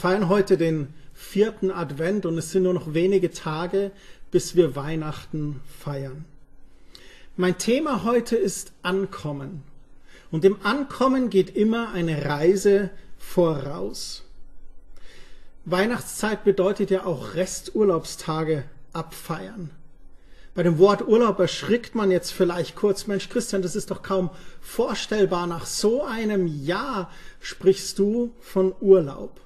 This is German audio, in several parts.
Wir feiern heute den vierten Advent und es sind nur noch wenige Tage, bis wir Weihnachten feiern. Mein Thema heute ist Ankommen. Und dem Ankommen geht immer eine Reise voraus. Weihnachtszeit bedeutet ja auch Resturlaubstage abfeiern. Bei dem Wort Urlaub erschrickt man jetzt vielleicht kurz, Mensch Christian, das ist doch kaum vorstellbar. Nach so einem Jahr sprichst du von Urlaub.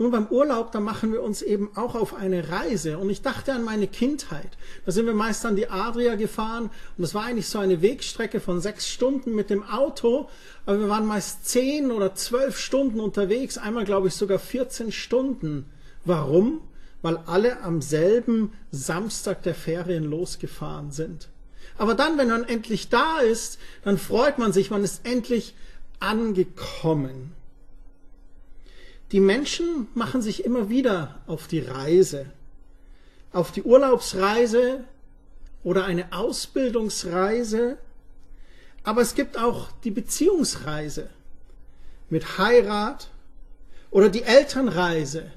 Nun, beim Urlaub, da machen wir uns eben auch auf eine Reise. Und ich dachte an meine Kindheit. Da sind wir meist an die Adria gefahren und das war eigentlich so eine Wegstrecke von sechs Stunden mit dem Auto. Aber wir waren meist zehn oder zwölf Stunden unterwegs. Einmal, glaube ich, sogar 14 Stunden. Warum? Weil alle am selben Samstag der Ferien losgefahren sind. Aber dann, wenn man endlich da ist, dann freut man sich, man ist endlich angekommen. Die Menschen machen sich immer wieder auf die Reise, auf die Urlaubsreise oder eine Ausbildungsreise, aber es gibt auch die Beziehungsreise mit Heirat oder die Elternreise,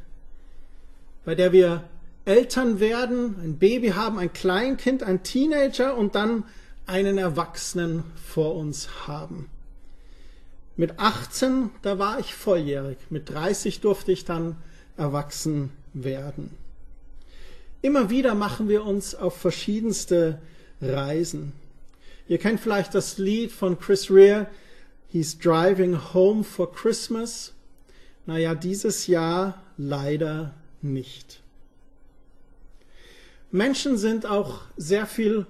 bei der wir Eltern werden, ein Baby haben, ein Kleinkind, ein Teenager und dann einen Erwachsenen vor uns haben. Mit 18, da war ich volljährig. Mit 30 durfte ich dann erwachsen werden. Immer wieder machen wir uns auf verschiedenste Reisen. Ihr kennt vielleicht das Lied von Chris Rea, He's Driving Home for Christmas. Naja, dieses Jahr leider nicht. Menschen sind auch sehr viel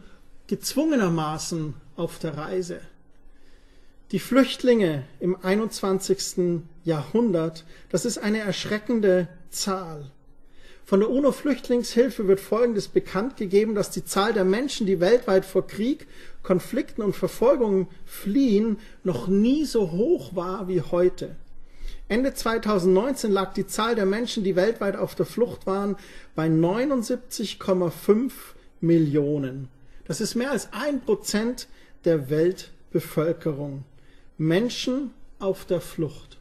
gezwungenermaßen auf der Reise. Die Flüchtlinge im 21. Jahrhundert, das ist eine erschreckende Zahl. Von der UNO-Flüchtlingshilfe wird Folgendes bekannt gegeben, dass die Zahl der Menschen, die weltweit vor Krieg, Konflikten und Verfolgungen fliehen, noch nie so hoch war wie heute. Ende 2019 lag die Zahl der Menschen, die weltweit auf der Flucht waren, bei 79,5 Millionen. Das ist mehr als ein Prozent der Weltbevölkerung. Menschen auf der Flucht.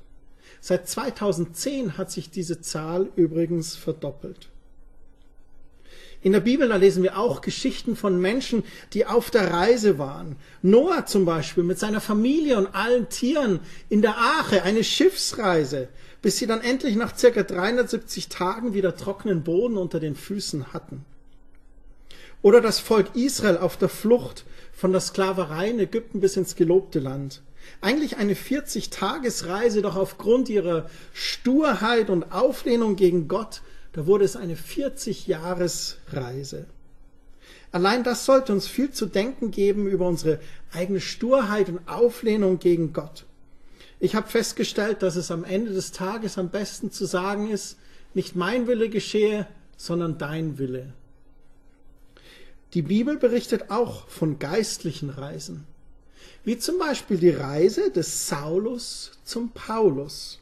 Seit 2010 hat sich diese Zahl übrigens verdoppelt. In der Bibel, da lesen wir auch Geschichten von Menschen, die auf der Reise waren. Noah zum Beispiel mit seiner Familie und allen Tieren in der Arche, eine Schiffsreise, bis sie dann endlich nach circa 370 Tagen wieder trockenen Boden unter den Füßen hatten. Oder das Volk Israel auf der Flucht von der Sklaverei in Ägypten bis ins gelobte Land. Eigentlich eine 40-Tagesreise, doch aufgrund ihrer Sturheit und Auflehnung gegen Gott, da wurde es eine 40-Jahres-Reise. Allein das sollte uns viel zu denken geben über unsere eigene Sturheit und Auflehnung gegen Gott. Ich habe festgestellt, dass es am Ende des Tages am besten zu sagen ist, nicht mein Wille geschehe, sondern dein Wille. Die Bibel berichtet auch von geistlichen Reisen wie zum Beispiel die Reise des Saulus zum Paulus.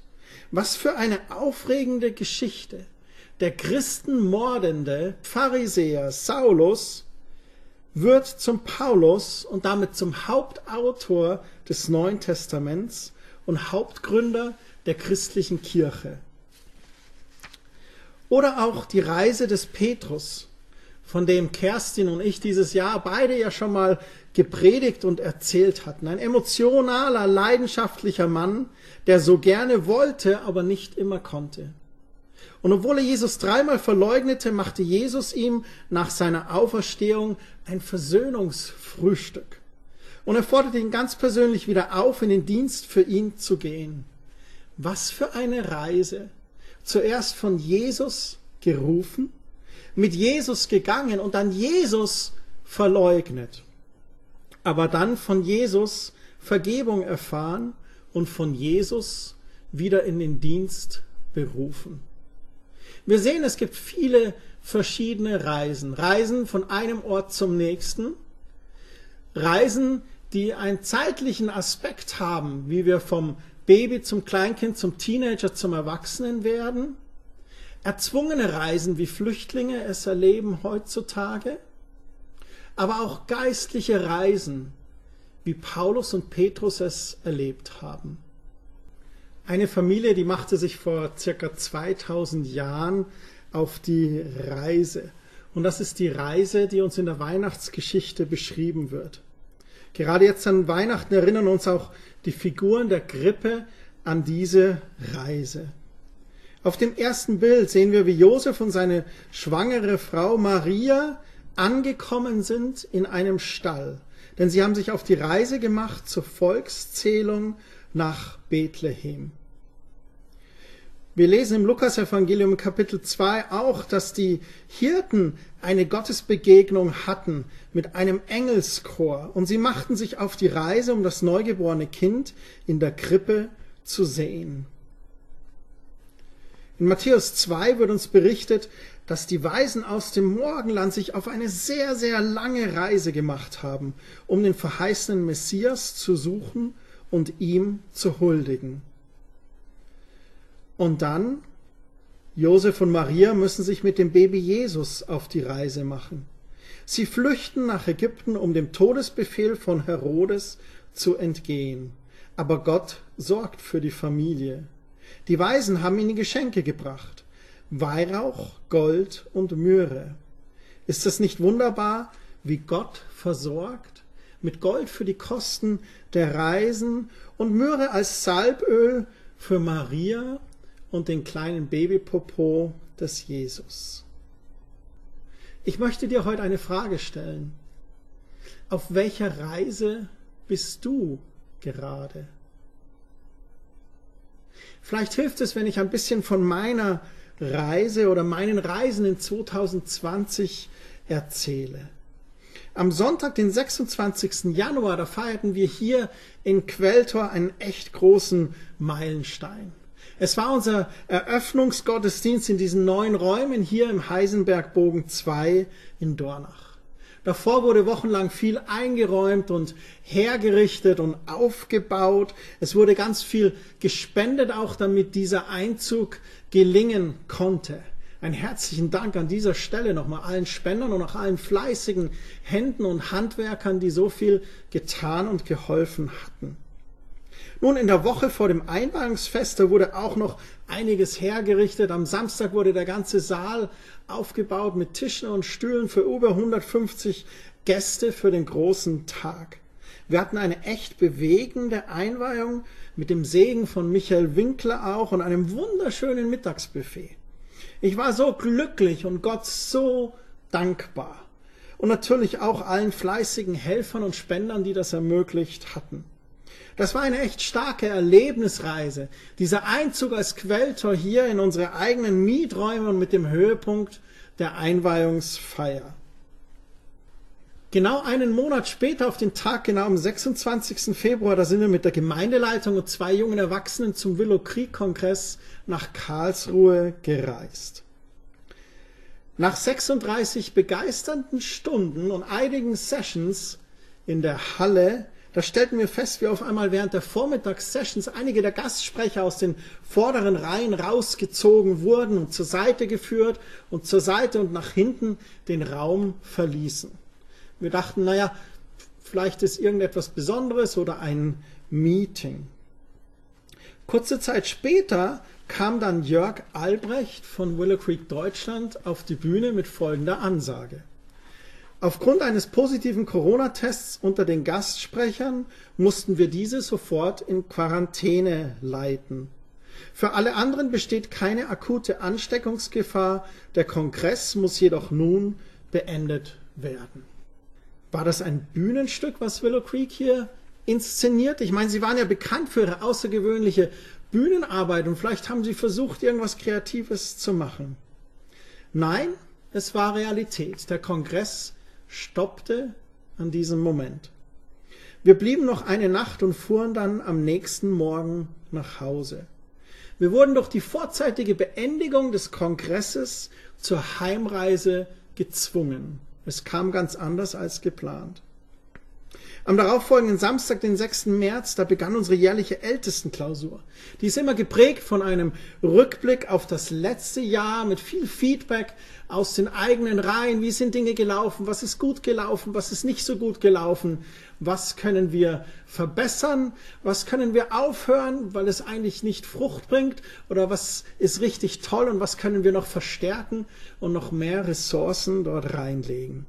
Was für eine aufregende Geschichte. Der christenmordende Pharisäer Saulus wird zum Paulus und damit zum Hauptautor des Neuen Testaments und Hauptgründer der christlichen Kirche. Oder auch die Reise des Petrus, von dem Kerstin und ich dieses Jahr beide ja schon mal gepredigt und erzählt hatten. Ein emotionaler, leidenschaftlicher Mann, der so gerne wollte, aber nicht immer konnte. Und obwohl er Jesus dreimal verleugnete, machte Jesus ihm nach seiner Auferstehung ein Versöhnungsfrühstück. Und er forderte ihn ganz persönlich wieder auf, in den Dienst für ihn zu gehen. Was für eine Reise. Zuerst von Jesus gerufen, mit Jesus gegangen und dann Jesus verleugnet aber dann von Jesus Vergebung erfahren und von Jesus wieder in den Dienst berufen. Wir sehen, es gibt viele verschiedene Reisen. Reisen von einem Ort zum nächsten. Reisen, die einen zeitlichen Aspekt haben, wie wir vom Baby zum Kleinkind, zum Teenager, zum Erwachsenen werden. Erzwungene Reisen, wie Flüchtlinge es erleben heutzutage aber auch geistliche Reisen, wie Paulus und Petrus es erlebt haben. Eine Familie, die machte sich vor circa 2000 Jahren auf die Reise. Und das ist die Reise, die uns in der Weihnachtsgeschichte beschrieben wird. Gerade jetzt an Weihnachten erinnern uns auch die Figuren der Krippe an diese Reise. Auf dem ersten Bild sehen wir, wie Josef und seine schwangere Frau Maria angekommen sind in einem Stall. Denn sie haben sich auf die Reise gemacht zur Volkszählung nach Bethlehem. Wir lesen im Lukasevangelium Kapitel 2 auch, dass die Hirten eine Gottesbegegnung hatten mit einem Engelschor und sie machten sich auf die Reise, um das neugeborene Kind in der Krippe zu sehen. In Matthäus 2 wird uns berichtet, dass die Weisen aus dem Morgenland sich auf eine sehr, sehr lange Reise gemacht haben, um den verheißenen Messias zu suchen und ihm zu huldigen. Und dann, Josef und Maria müssen sich mit dem Baby Jesus auf die Reise machen. Sie flüchten nach Ägypten, um dem Todesbefehl von Herodes zu entgehen. Aber Gott sorgt für die Familie. Die Weisen haben ihnen Geschenke gebracht. Weihrauch, Gold und Myrrhe. Ist es nicht wunderbar, wie Gott versorgt? Mit Gold für die Kosten der Reisen und Myrrhe als Salböl für Maria und den kleinen Babypopo des Jesus. Ich möchte dir heute eine Frage stellen. Auf welcher Reise bist du gerade? Vielleicht hilft es, wenn ich ein bisschen von meiner Reise oder meinen Reisen in 2020 erzähle. Am Sonntag, den 26. Januar, da feierten wir hier in Quelltor einen echt großen Meilenstein. Es war unser Eröffnungsgottesdienst in diesen neuen Räumen hier im Heisenbergbogen 2 in Dornach. Davor wurde wochenlang viel eingeräumt und hergerichtet und aufgebaut. Es wurde ganz viel gespendet, auch damit dieser Einzug gelingen konnte. Ein herzlichen Dank an dieser Stelle nochmal allen Spendern und auch allen fleißigen Händen und Handwerkern, die so viel getan und geholfen hatten. Nun, in der Woche vor dem Einweihungsfest, da wurde auch noch einiges hergerichtet. Am Samstag wurde der ganze Saal aufgebaut mit Tischen und Stühlen für über 150 Gäste für den großen Tag. Wir hatten eine echt bewegende Einweihung mit dem Segen von Michael Winkler auch und einem wunderschönen Mittagsbuffet. Ich war so glücklich und Gott so dankbar. Und natürlich auch allen fleißigen Helfern und Spendern, die das ermöglicht hatten. Das war eine echt starke Erlebnisreise. Dieser Einzug als Quelltor hier in unsere eigenen Mieträume und mit dem Höhepunkt der Einweihungsfeier. Genau einen Monat später, auf den Tag genau am 26. Februar, da sind wir mit der Gemeindeleitung und zwei jungen Erwachsenen zum Willow Creek Kongress nach Karlsruhe gereist. Nach 36 begeisternden Stunden und einigen Sessions in der Halle da stellten wir fest, wie auf einmal während der Vormittagssessions einige der Gastsprecher aus den vorderen Reihen rausgezogen wurden und zur Seite geführt und zur Seite und nach hinten den Raum verließen. Wir dachten, naja, vielleicht ist irgendetwas Besonderes oder ein Meeting. Kurze Zeit später kam dann Jörg Albrecht von Willow Creek Deutschland auf die Bühne mit folgender Ansage. Aufgrund eines positiven Corona-Tests unter den Gastsprechern mussten wir diese sofort in Quarantäne leiten. Für alle anderen besteht keine akute Ansteckungsgefahr. Der Kongress muss jedoch nun beendet werden. War das ein Bühnenstück, was Willow Creek hier inszeniert? Ich meine, Sie waren ja bekannt für Ihre außergewöhnliche Bühnenarbeit und vielleicht haben Sie versucht, irgendwas Kreatives zu machen. Nein, es war Realität. Der Kongress stoppte an diesem Moment. Wir blieben noch eine Nacht und fuhren dann am nächsten Morgen nach Hause. Wir wurden durch die vorzeitige Beendigung des Kongresses zur Heimreise gezwungen. Es kam ganz anders als geplant. Am darauffolgenden Samstag, den 6. März, da begann unsere jährliche Ältestenklausur. Die ist immer geprägt von einem Rückblick auf das letzte Jahr mit viel Feedback aus den eigenen Reihen. Wie sind Dinge gelaufen? Was ist gut gelaufen? Was ist nicht so gut gelaufen? Was können wir verbessern? Was können wir aufhören, weil es eigentlich nicht Frucht bringt? Oder was ist richtig toll und was können wir noch verstärken und noch mehr Ressourcen dort reinlegen?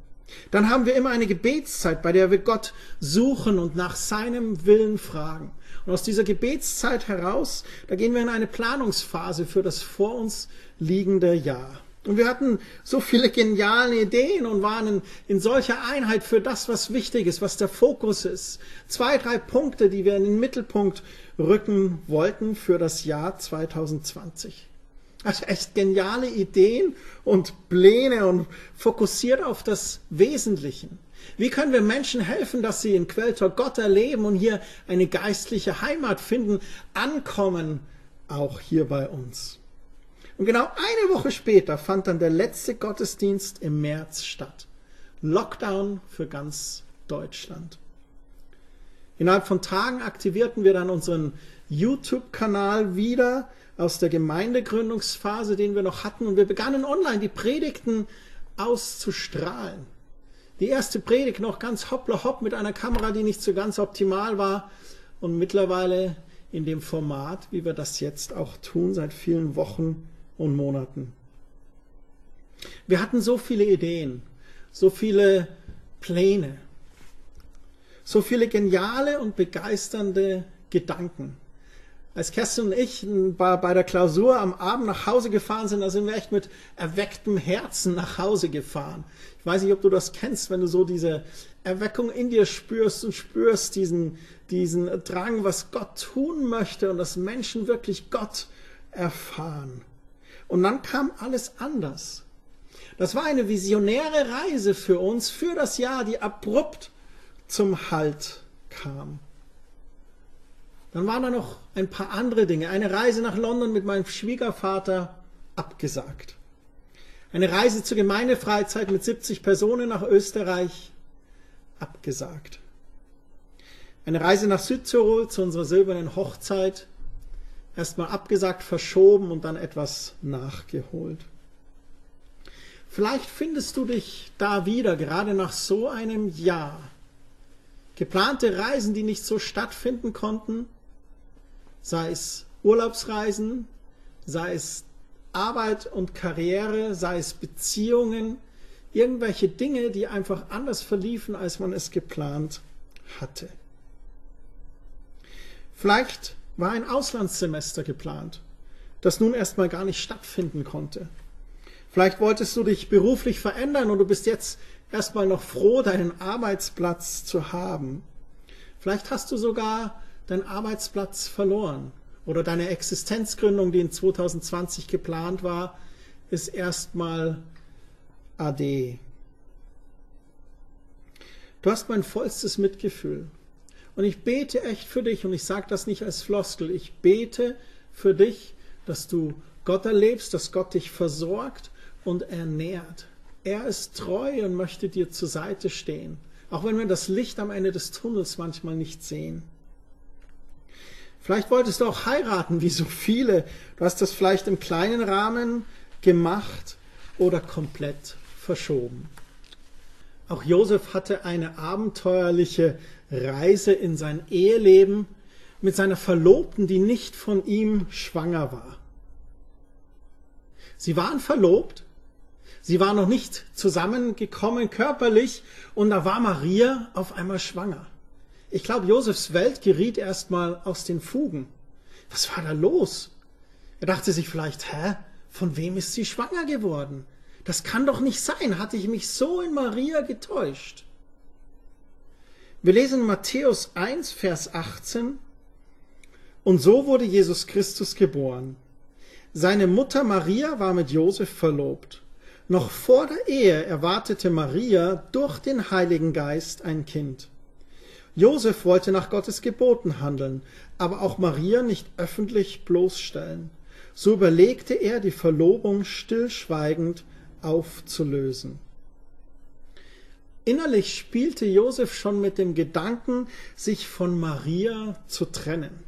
Dann haben wir immer eine Gebetszeit, bei der wir Gott suchen und nach seinem Willen fragen. Und aus dieser Gebetszeit heraus, da gehen wir in eine Planungsphase für das vor uns liegende Jahr. Und wir hatten so viele geniale Ideen und waren in, in, solcher Einheit für das, was wichtig ist, was der Fokus ist. Zwei, drei Punkte, die wir in den Mittelpunkt rücken wollten für das Jahr 2020. Also echt geniale Ideen und Pläne und fokussiert auf das Wesentliche. Wie können wir Menschen helfen, dass sie in Quelltor Gott erleben und hier eine geistliche Heimat finden, ankommen, auch hier bei uns? Und genau eine Woche später fand dann der letzte Gottesdienst im März statt. Lockdown für ganz Deutschland. Innerhalb von Tagen aktivierten wir dann unseren YouTube-Kanal wieder aus der Gemeindegründungsphase, den wir noch hatten, und wir begannen online die Predigten auszustrahlen. Die erste Predigt noch ganz hoppla hopp mit einer Kamera, die nicht so ganz optimal war und mittlerweile in dem Format, wie wir das jetzt auch tun, seit vielen Wochen und Monaten. Wir hatten so viele Ideen, so viele Pläne, so viele geniale und begeisternde Gedanken. Als Kerstin und ich bei, bei der Klausur am Abend nach Hause gefahren sind, da sind wir echt mit erwecktem Herzen nach Hause gefahren. Ich weiß nicht, ob du das kennst, wenn du so diese Erweckung in dir spürst und spürst diesen, diesen Drang, was Gott tun möchte und dass Menschen wirklich Gott erfahren. Und dann kam alles anders. Das war eine visionäre Reise für uns, für das Jahr, die abrupt zum Halt kam. Dann waren da noch ein paar andere Dinge. Eine Reise nach London mit meinem Schwiegervater abgesagt. Eine Reise zur Gemeindefreizeit mit 70 Personen nach Österreich abgesagt. Eine Reise nach Südtirol zu unserer silbernen Hochzeit erstmal abgesagt, verschoben und dann etwas nachgeholt. Vielleicht findest du dich da wieder, gerade nach so einem Jahr. Geplante Reisen, die nicht so stattfinden konnten, sei es Urlaubsreisen, sei es Arbeit und Karriere, sei es Beziehungen, irgendwelche Dinge, die einfach anders verliefen, als man es geplant hatte. Vielleicht war ein Auslandssemester geplant, das nun erstmal gar nicht stattfinden konnte. Vielleicht wolltest du dich beruflich verändern und du bist jetzt erstmal noch froh, deinen Arbeitsplatz zu haben. Vielleicht hast du sogar deinen Arbeitsplatz verloren oder deine Existenzgründung, die in 2020 geplant war, ist erstmal AD. Du hast mein vollstes Mitgefühl. Und ich bete echt für dich, und ich sage das nicht als Floskel, ich bete für dich, dass du Gott erlebst, dass Gott dich versorgt und ernährt. Er ist treu und möchte dir zur Seite stehen, auch wenn wir das Licht am Ende des Tunnels manchmal nicht sehen. Vielleicht wolltest du auch heiraten, wie so viele. Du hast das vielleicht im kleinen Rahmen gemacht oder komplett verschoben. Auch Josef hatte eine abenteuerliche Reise in sein Eheleben mit seiner Verlobten, die nicht von ihm schwanger war. Sie waren verlobt, sie waren noch nicht zusammengekommen körperlich und da war Maria auf einmal schwanger. Ich glaube, Josefs Welt geriet erstmal aus den Fugen. Was war da los? Er dachte sich vielleicht, hä, von wem ist sie schwanger geworden? Das kann doch nicht sein. Hatte ich mich so in Maria getäuscht? Wir lesen Matthäus 1, Vers 18. Und so wurde Jesus Christus geboren. Seine Mutter Maria war mit Josef verlobt. Noch vor der Ehe erwartete Maria durch den Heiligen Geist ein Kind. Josef wollte nach Gottes Geboten handeln, aber auch Maria nicht öffentlich bloßstellen. So überlegte er, die Verlobung stillschweigend aufzulösen. innerlich spielte Josef schon mit dem Gedanken, sich von Maria zu trennen.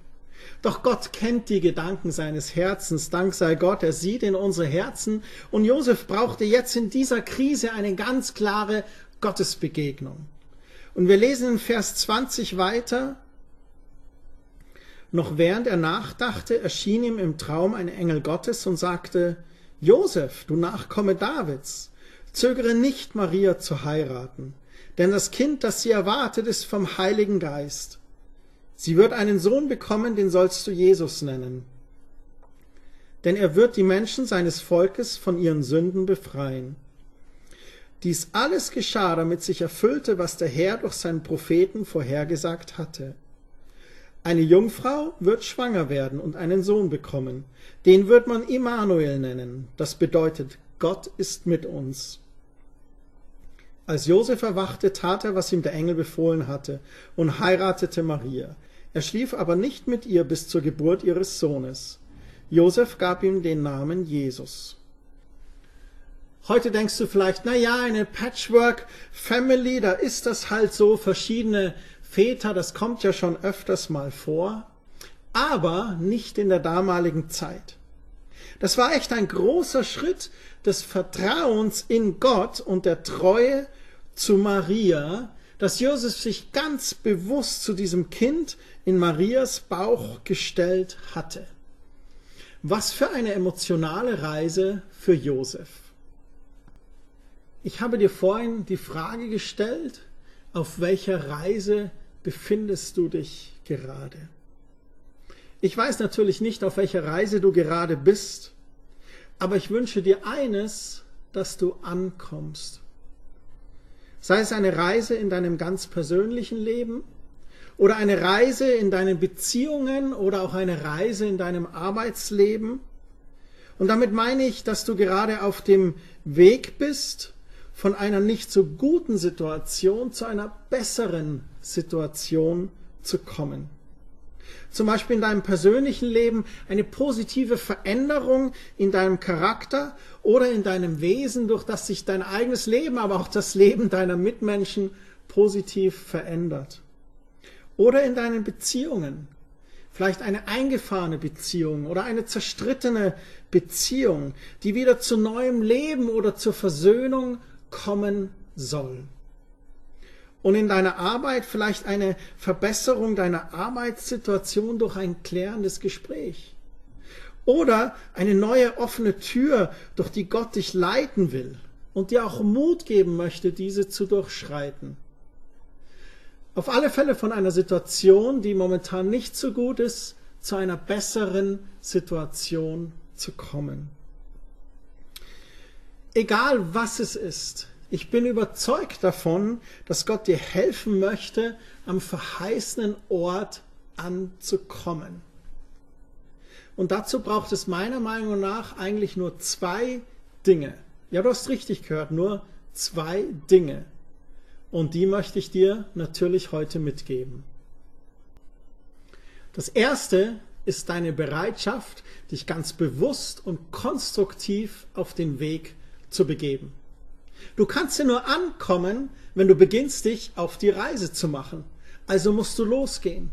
Doch Gott kennt die Gedanken seines Herzens. Dank sei Gott, er sieht in unsere Herzen. Und Josef brauchte jetzt in dieser Krise eine ganz klare Gottesbegegnung. Und wir lesen in Vers 20 weiter. Noch während er nachdachte, erschien ihm im Traum ein Engel Gottes und sagte, Josef, du Nachkomme Davids, zögere nicht, Maria zu heiraten, denn das Kind, das sie erwartet, ist vom Heiligen Geist. Sie wird einen Sohn bekommen, den sollst du Jesus nennen. Denn er wird die Menschen seines Volkes von ihren Sünden befreien. Dies alles geschah, damit sich erfüllte, was der Herr durch seinen Propheten vorhergesagt hatte. Eine Jungfrau wird schwanger werden und einen Sohn bekommen. Den wird man Immanuel nennen. Das bedeutet, Gott ist mit uns. Als Josef erwachte, tat er, was ihm der Engel befohlen hatte, und heiratete Maria. Er schlief aber nicht mit ihr bis zur Geburt ihres Sohnes. Josef gab ihm den Namen Jesus. Heute denkst du vielleicht, na ja, eine Patchwork Family, da ist das halt so, verschiedene Väter, das kommt ja schon öfters mal vor, aber nicht in der damaligen Zeit. Das war echt ein großer Schritt des Vertrauens in Gott und der Treue zu Maria, dass Josef sich ganz bewusst zu diesem Kind in Marias Bauch gestellt hatte. Was für eine emotionale Reise für Josef. Ich habe dir vorhin die Frage gestellt, auf welcher Reise befindest du dich gerade? Ich weiß natürlich nicht, auf welcher Reise du gerade bist, aber ich wünsche dir eines, dass du ankommst. Sei es eine Reise in deinem ganz persönlichen Leben oder eine Reise in deinen Beziehungen oder auch eine Reise in deinem Arbeitsleben. Und damit meine ich, dass du gerade auf dem Weg bist, von einer nicht so guten Situation zu einer besseren Situation zu kommen zum Beispiel in deinem persönlichen Leben eine positive Veränderung in deinem Charakter oder in deinem Wesen, durch das sich dein eigenes Leben, aber auch das Leben deiner Mitmenschen positiv verändert. Oder in deinen Beziehungen. Vielleicht eine eingefahrene Beziehung oder eine zerstrittene Beziehung, die wieder zu neuem Leben oder zur Versöhnung kommen soll und in deiner Arbeit vielleicht eine Verbesserung deiner Arbeitssituation durch ein klärendes Gespräch. Oder eine neue offene Tür, durch die Gott dich leiten will und dir auch Mut geben möchte, diese zu durchschreiten. Auf alle Fälle von einer Situation, die momentan nicht so gut ist, zu einer besseren Situation zu kommen. Egal was es ist, ich bin überzeugt davon, dass Gott dir helfen möchte, am verheißenen Ort anzukommen. Und dazu braucht es meiner Meinung nach eigentlich nur zwei Dinge. Ja, du hast richtig gehört, nur zwei Dinge. Und die möchte ich dir natürlich heute mitgeben. Das erste ist deine Bereitschaft, dich ganz bewusst und konstruktiv auf den Weg zu begeben. Du kannst ja nur ankommen, wenn du beginnst, dich auf die Reise zu machen. Also musst du losgehen.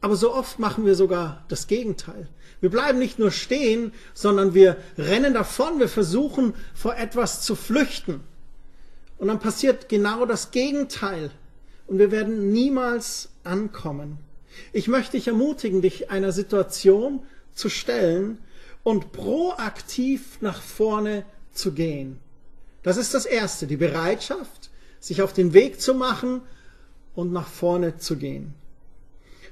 Aber so oft machen wir sogar das Gegenteil. Wir bleiben nicht nur stehen, sondern wir rennen davon, wir versuchen vor etwas zu flüchten. Und dann passiert genau das Gegenteil. Und wir werden niemals ankommen. Ich möchte dich ermutigen, dich einer Situation zu stellen und proaktiv nach vorne zu gehen. Das ist das Erste, die Bereitschaft, sich auf den Weg zu machen und nach vorne zu gehen.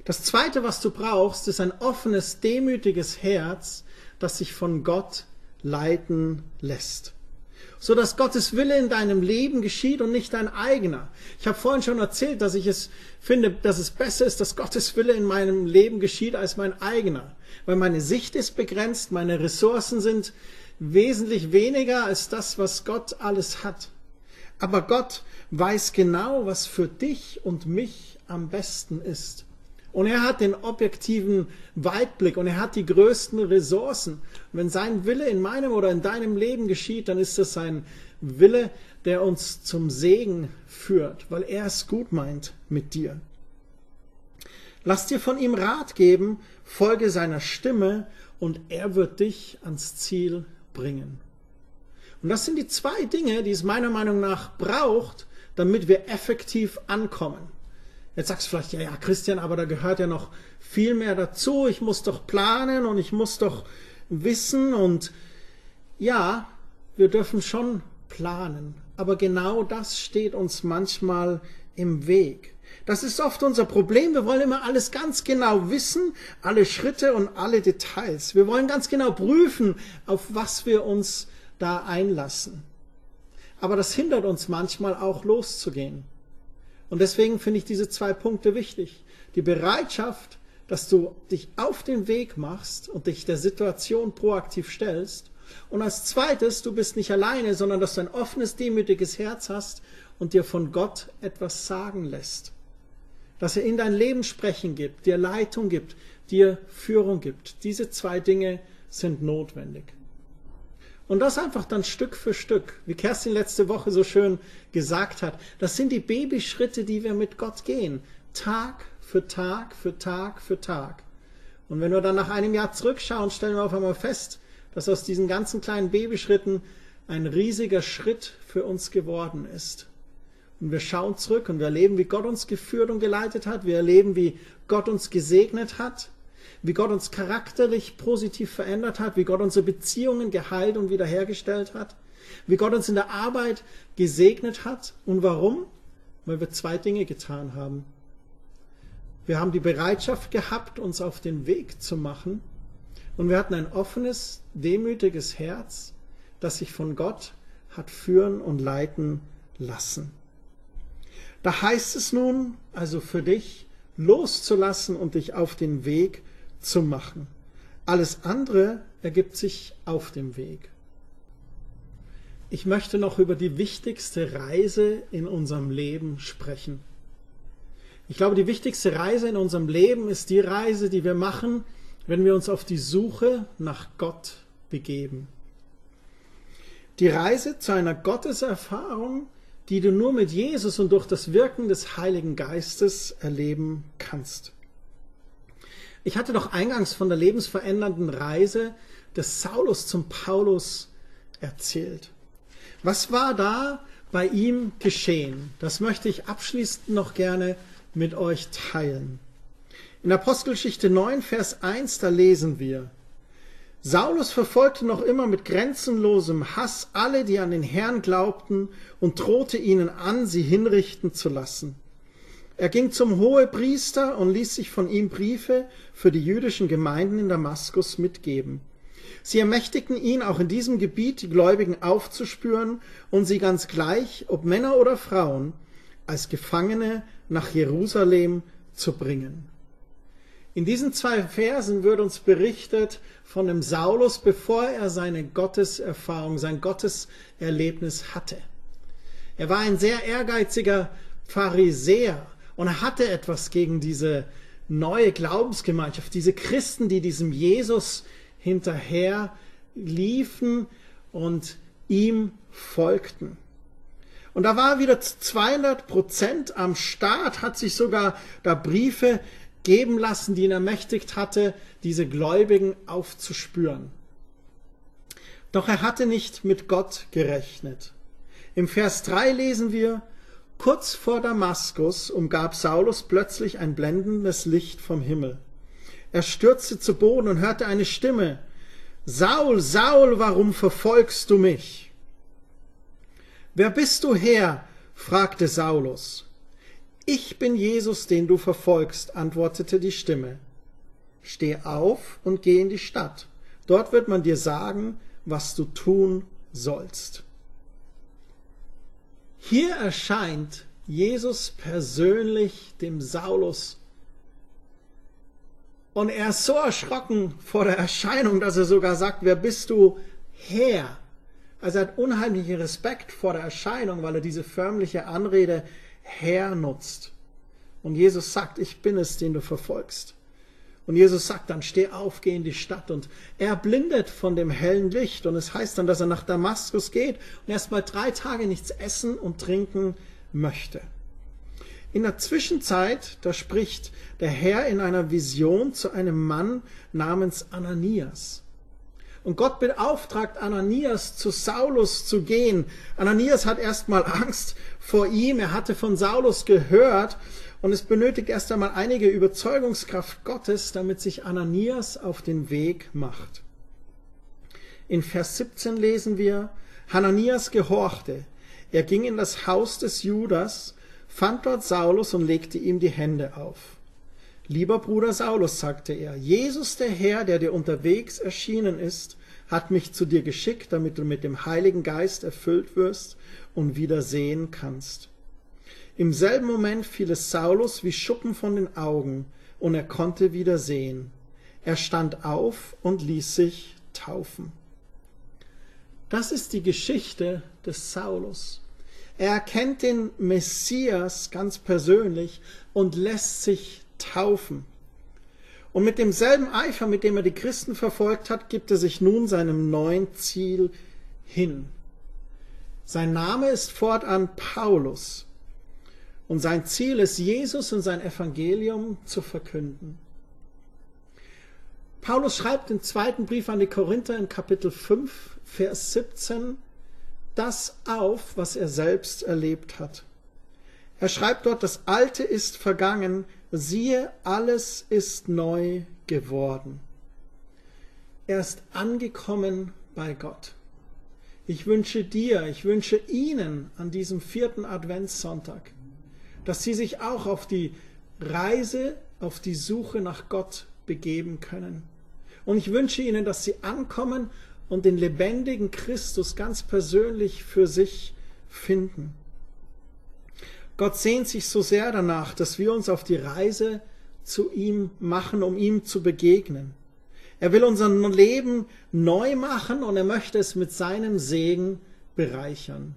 Das Zweite, was du brauchst, ist ein offenes, demütiges Herz, das sich von Gott leiten lässt. So dass Gottes Wille in deinem Leben geschieht und nicht dein eigener. Ich habe vorhin schon erzählt, dass ich es finde, dass es besser ist, dass Gottes Wille in meinem Leben geschieht als mein eigener. Weil meine Sicht ist begrenzt, meine Ressourcen sind wesentlich weniger als das, was Gott alles hat. Aber Gott weiß genau, was für dich und mich am besten ist. Und er hat den objektiven Weitblick und er hat die größten Ressourcen. Und wenn sein Wille in meinem oder in deinem Leben geschieht, dann ist das ein Wille, der uns zum Segen führt, weil er es gut meint mit dir. Lass dir von ihm Rat geben, folge seiner Stimme und er wird dich ans Ziel bringen. Und das sind die zwei Dinge, die es meiner Meinung nach braucht, damit wir effektiv ankommen. Jetzt sagst du vielleicht, ja, ja, Christian, aber da gehört ja noch viel mehr dazu. Ich muss doch planen und ich muss doch wissen und ja, wir dürfen schon planen. Aber genau das steht uns manchmal im Weg. Das ist oft unser Problem. Wir wollen immer alles ganz genau wissen, alle Schritte und alle Details. Wir wollen ganz genau prüfen, auf was wir uns da einlassen. Aber das hindert uns manchmal auch loszugehen. Und deswegen finde ich diese zwei Punkte wichtig. Die Bereitschaft, dass du dich auf den Weg machst und dich der Situation proaktiv stellst. Und als zweites, du bist nicht alleine, sondern dass du ein offenes, demütiges Herz hast und dir von Gott etwas sagen lässt. Dass er in dein Leben sprechen gibt, dir Leitung gibt, dir Führung gibt. Diese zwei Dinge sind notwendig. Und das einfach dann Stück für Stück, wie Kerstin letzte Woche so schön gesagt hat, das sind die Babyschritte, die wir mit Gott gehen. Tag für Tag für Tag für Tag. Und wenn wir dann nach einem Jahr zurückschauen, stellen wir auf einmal fest, dass aus diesen ganzen kleinen Babyschritten ein riesiger Schritt für uns geworden ist. Und wir schauen zurück und wir erleben, wie Gott uns geführt und geleitet hat. Wir erleben, wie Gott uns gesegnet hat wie Gott uns charakterlich positiv verändert hat, wie Gott unsere Beziehungen geheilt und wiederhergestellt hat, wie Gott uns in der Arbeit gesegnet hat. Und warum? Weil wir zwei Dinge getan haben. Wir haben die Bereitschaft gehabt, uns auf den Weg zu machen. Und wir hatten ein offenes, demütiges Herz, das sich von Gott hat führen und leiten lassen. Da heißt es nun also für dich, loszulassen und dich auf den Weg zu machen. Alles andere ergibt sich auf dem Weg. Ich möchte noch über die wichtigste Reise in unserem Leben sprechen. Ich glaube, die wichtigste Reise in unserem Leben ist die Reise, die wir machen, wenn wir uns auf die Suche nach Gott begeben. Die Reise zu einer Gotteserfahrung, die du nur mit Jesus und durch das Wirken des Heiligen Geistes erleben kannst. Ich hatte doch eingangs von der lebensverändernden Reise des Saulus zum Paulus erzählt. Was war da bei ihm geschehen? Das möchte ich abschließend noch gerne mit euch teilen. In Apostelgeschichte 9, Vers 1, da lesen wir, Saulus verfolgte noch immer mit grenzenlosem Hass alle, die an den Herrn glaubten, und drohte ihnen an, sie hinrichten zu lassen. Er ging zum Hohepriester und ließ sich von ihm Briefe für die jüdischen Gemeinden in Damaskus mitgeben. Sie ermächtigten ihn, auch in diesem Gebiet die Gläubigen aufzuspüren und sie ganz gleich, ob Männer oder Frauen, als Gefangene nach Jerusalem zu bringen. In diesen zwei Versen wird uns berichtet von dem Saulus, bevor er seine Gotteserfahrung, sein Gotteserlebnis hatte. Er war ein sehr ehrgeiziger Pharisäer und er hatte etwas gegen diese neue Glaubensgemeinschaft, diese Christen, die diesem Jesus hinterher liefen und ihm folgten. Und da war wieder 200 Prozent am Start, hat sich sogar da Briefe geben lassen, die ihn ermächtigt hatte, diese Gläubigen aufzuspüren. Doch er hatte nicht mit Gott gerechnet. Im Vers 3 lesen wir, Kurz vor Damaskus umgab Saulus plötzlich ein blendendes Licht vom Himmel. Er stürzte zu Boden und hörte eine Stimme. Saul, Saul, warum verfolgst du mich? Wer bist du Herr? fragte Saulus. Ich bin Jesus, den du verfolgst, antwortete die Stimme. Steh auf und geh in die Stadt. Dort wird man dir sagen, was du tun sollst. Hier erscheint Jesus persönlich dem Saulus. Und er ist so erschrocken vor der Erscheinung, dass er sogar sagt, wer bist du Herr? Also er hat unheimlichen Respekt vor der Erscheinung, weil er diese förmliche Anrede Herr nutzt. Und Jesus sagt, ich bin es, den du verfolgst. Und Jesus sagt dann, steh auf, geh in die Stadt. Und er blindet von dem hellen Licht. Und es heißt dann, dass er nach Damaskus geht und erst mal drei Tage nichts essen und trinken möchte. In der Zwischenzeit, da spricht der Herr in einer Vision zu einem Mann namens Ananias. Und Gott beauftragt Ananias, zu Saulus zu gehen. Ananias hat erstmal Angst vor ihm. Er hatte von Saulus gehört und es benötigt erst einmal einige Überzeugungskraft Gottes, damit sich Ananias auf den Weg macht. In Vers 17 lesen wir, Hananias gehorchte. Er ging in das Haus des Judas, fand dort Saulus und legte ihm die Hände auf. Lieber Bruder Saulus, sagte er, Jesus der Herr, der dir unterwegs erschienen ist, hat mich zu dir geschickt, damit du mit dem Heiligen Geist erfüllt wirst und wieder sehen kannst. Im selben Moment fiel es Saulus wie Schuppen von den Augen, und er konnte wieder sehen. Er stand auf und ließ sich taufen. Das ist die Geschichte des Saulus. Er erkennt den Messias ganz persönlich und lässt sich taufen. Und mit demselben Eifer, mit dem er die Christen verfolgt hat, gibt er sich nun seinem neuen Ziel hin. Sein Name ist fortan Paulus. Und sein Ziel ist, Jesus und sein Evangelium zu verkünden. Paulus schreibt im zweiten Brief an die Korinther in Kapitel 5, Vers 17 das auf, was er selbst erlebt hat. Er schreibt dort, das Alte ist vergangen, siehe, alles ist neu geworden. Er ist angekommen bei Gott. Ich wünsche dir, ich wünsche Ihnen an diesem vierten Adventssonntag, dass sie sich auch auf die Reise, auf die Suche nach Gott begeben können. Und ich wünsche ihnen, dass sie ankommen und den lebendigen Christus ganz persönlich für sich finden. Gott sehnt sich so sehr danach, dass wir uns auf die Reise zu ihm machen, um ihm zu begegnen. Er will unser Leben neu machen und er möchte es mit seinem Segen bereichern.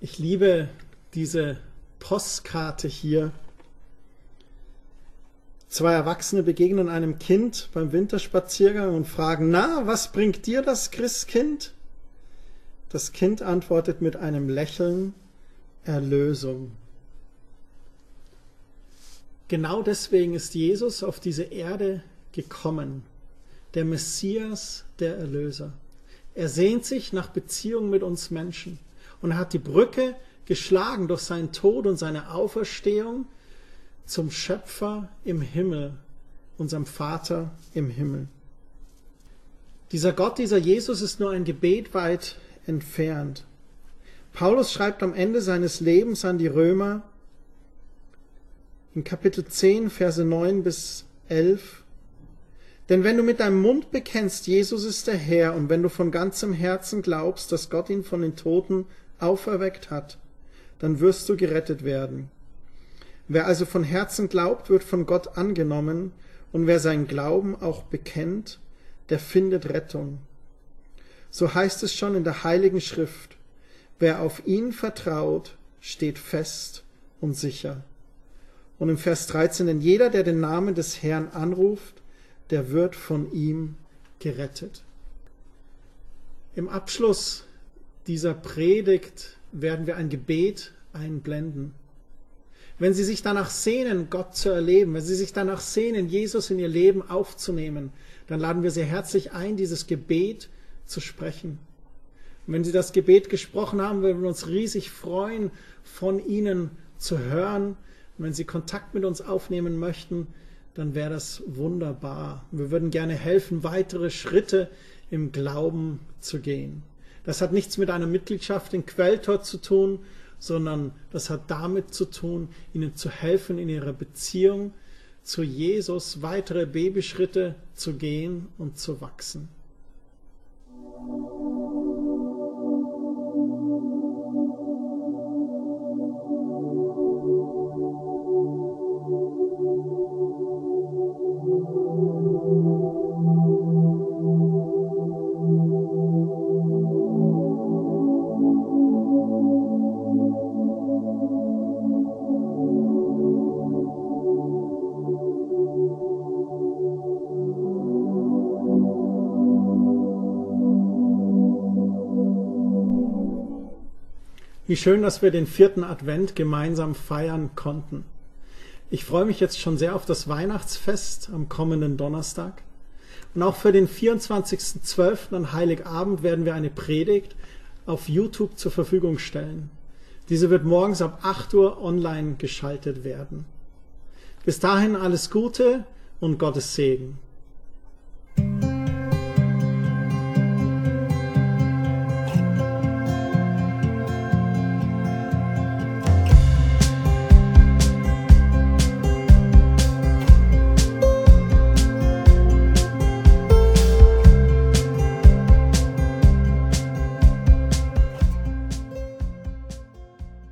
Ich liebe diese Postkarte hier. Zwei Erwachsene begegnen einem Kind beim Winterspaziergang und fragen, na, was bringt dir das Christkind? Das Kind antwortet mit einem Lächeln, Erlösung. Genau deswegen ist Jesus auf diese Erde gekommen, der Messias, der Erlöser. Er sehnt sich nach Beziehung mit uns Menschen und hat die Brücke geschlagen durch seinen Tod und seine Auferstehung zum Schöpfer im Himmel, unserem Vater im Himmel. Dieser Gott, dieser Jesus ist nur ein Gebet weit entfernt. Paulus schreibt am Ende seines Lebens an die Römer in Kapitel 10, Verse 9 bis 11. Denn wenn du mit deinem Mund bekennst, Jesus ist der Herr, und wenn du von ganzem Herzen glaubst, dass Gott ihn von den Toten auferweckt hat, dann wirst du gerettet werden. Wer also von Herzen glaubt, wird von Gott angenommen, und wer sein Glauben auch bekennt, der findet Rettung. So heißt es schon in der heiligen Schrift, wer auf ihn vertraut, steht fest und sicher. Und im Vers 13, denn jeder, der den Namen des Herrn anruft, der wird von ihm gerettet. Im Abschluss dieser Predigt werden wir ein Gebet einblenden. Wenn Sie sich danach sehnen, Gott zu erleben, wenn Sie sich danach sehnen, Jesus in Ihr Leben aufzunehmen, dann laden wir Sie herzlich ein, dieses Gebet zu sprechen. Und wenn Sie das Gebet gesprochen haben, würden wir uns riesig freuen, von Ihnen zu hören. Und wenn Sie Kontakt mit uns aufnehmen möchten, dann wäre das wunderbar. Wir würden gerne helfen, weitere Schritte im Glauben zu gehen. Das hat nichts mit einer Mitgliedschaft in Quelltor zu tun, sondern das hat damit zu tun, ihnen zu helfen, in ihrer Beziehung zu Jesus weitere Babyschritte zu gehen und zu wachsen. Wie schön, dass wir den vierten Advent gemeinsam feiern konnten. Ich freue mich jetzt schon sehr auf das Weihnachtsfest am kommenden Donnerstag. Und auch für den 24.12. an Heiligabend werden wir eine Predigt auf YouTube zur Verfügung stellen. Diese wird morgens ab 8 Uhr online geschaltet werden. Bis dahin alles Gute und Gottes Segen.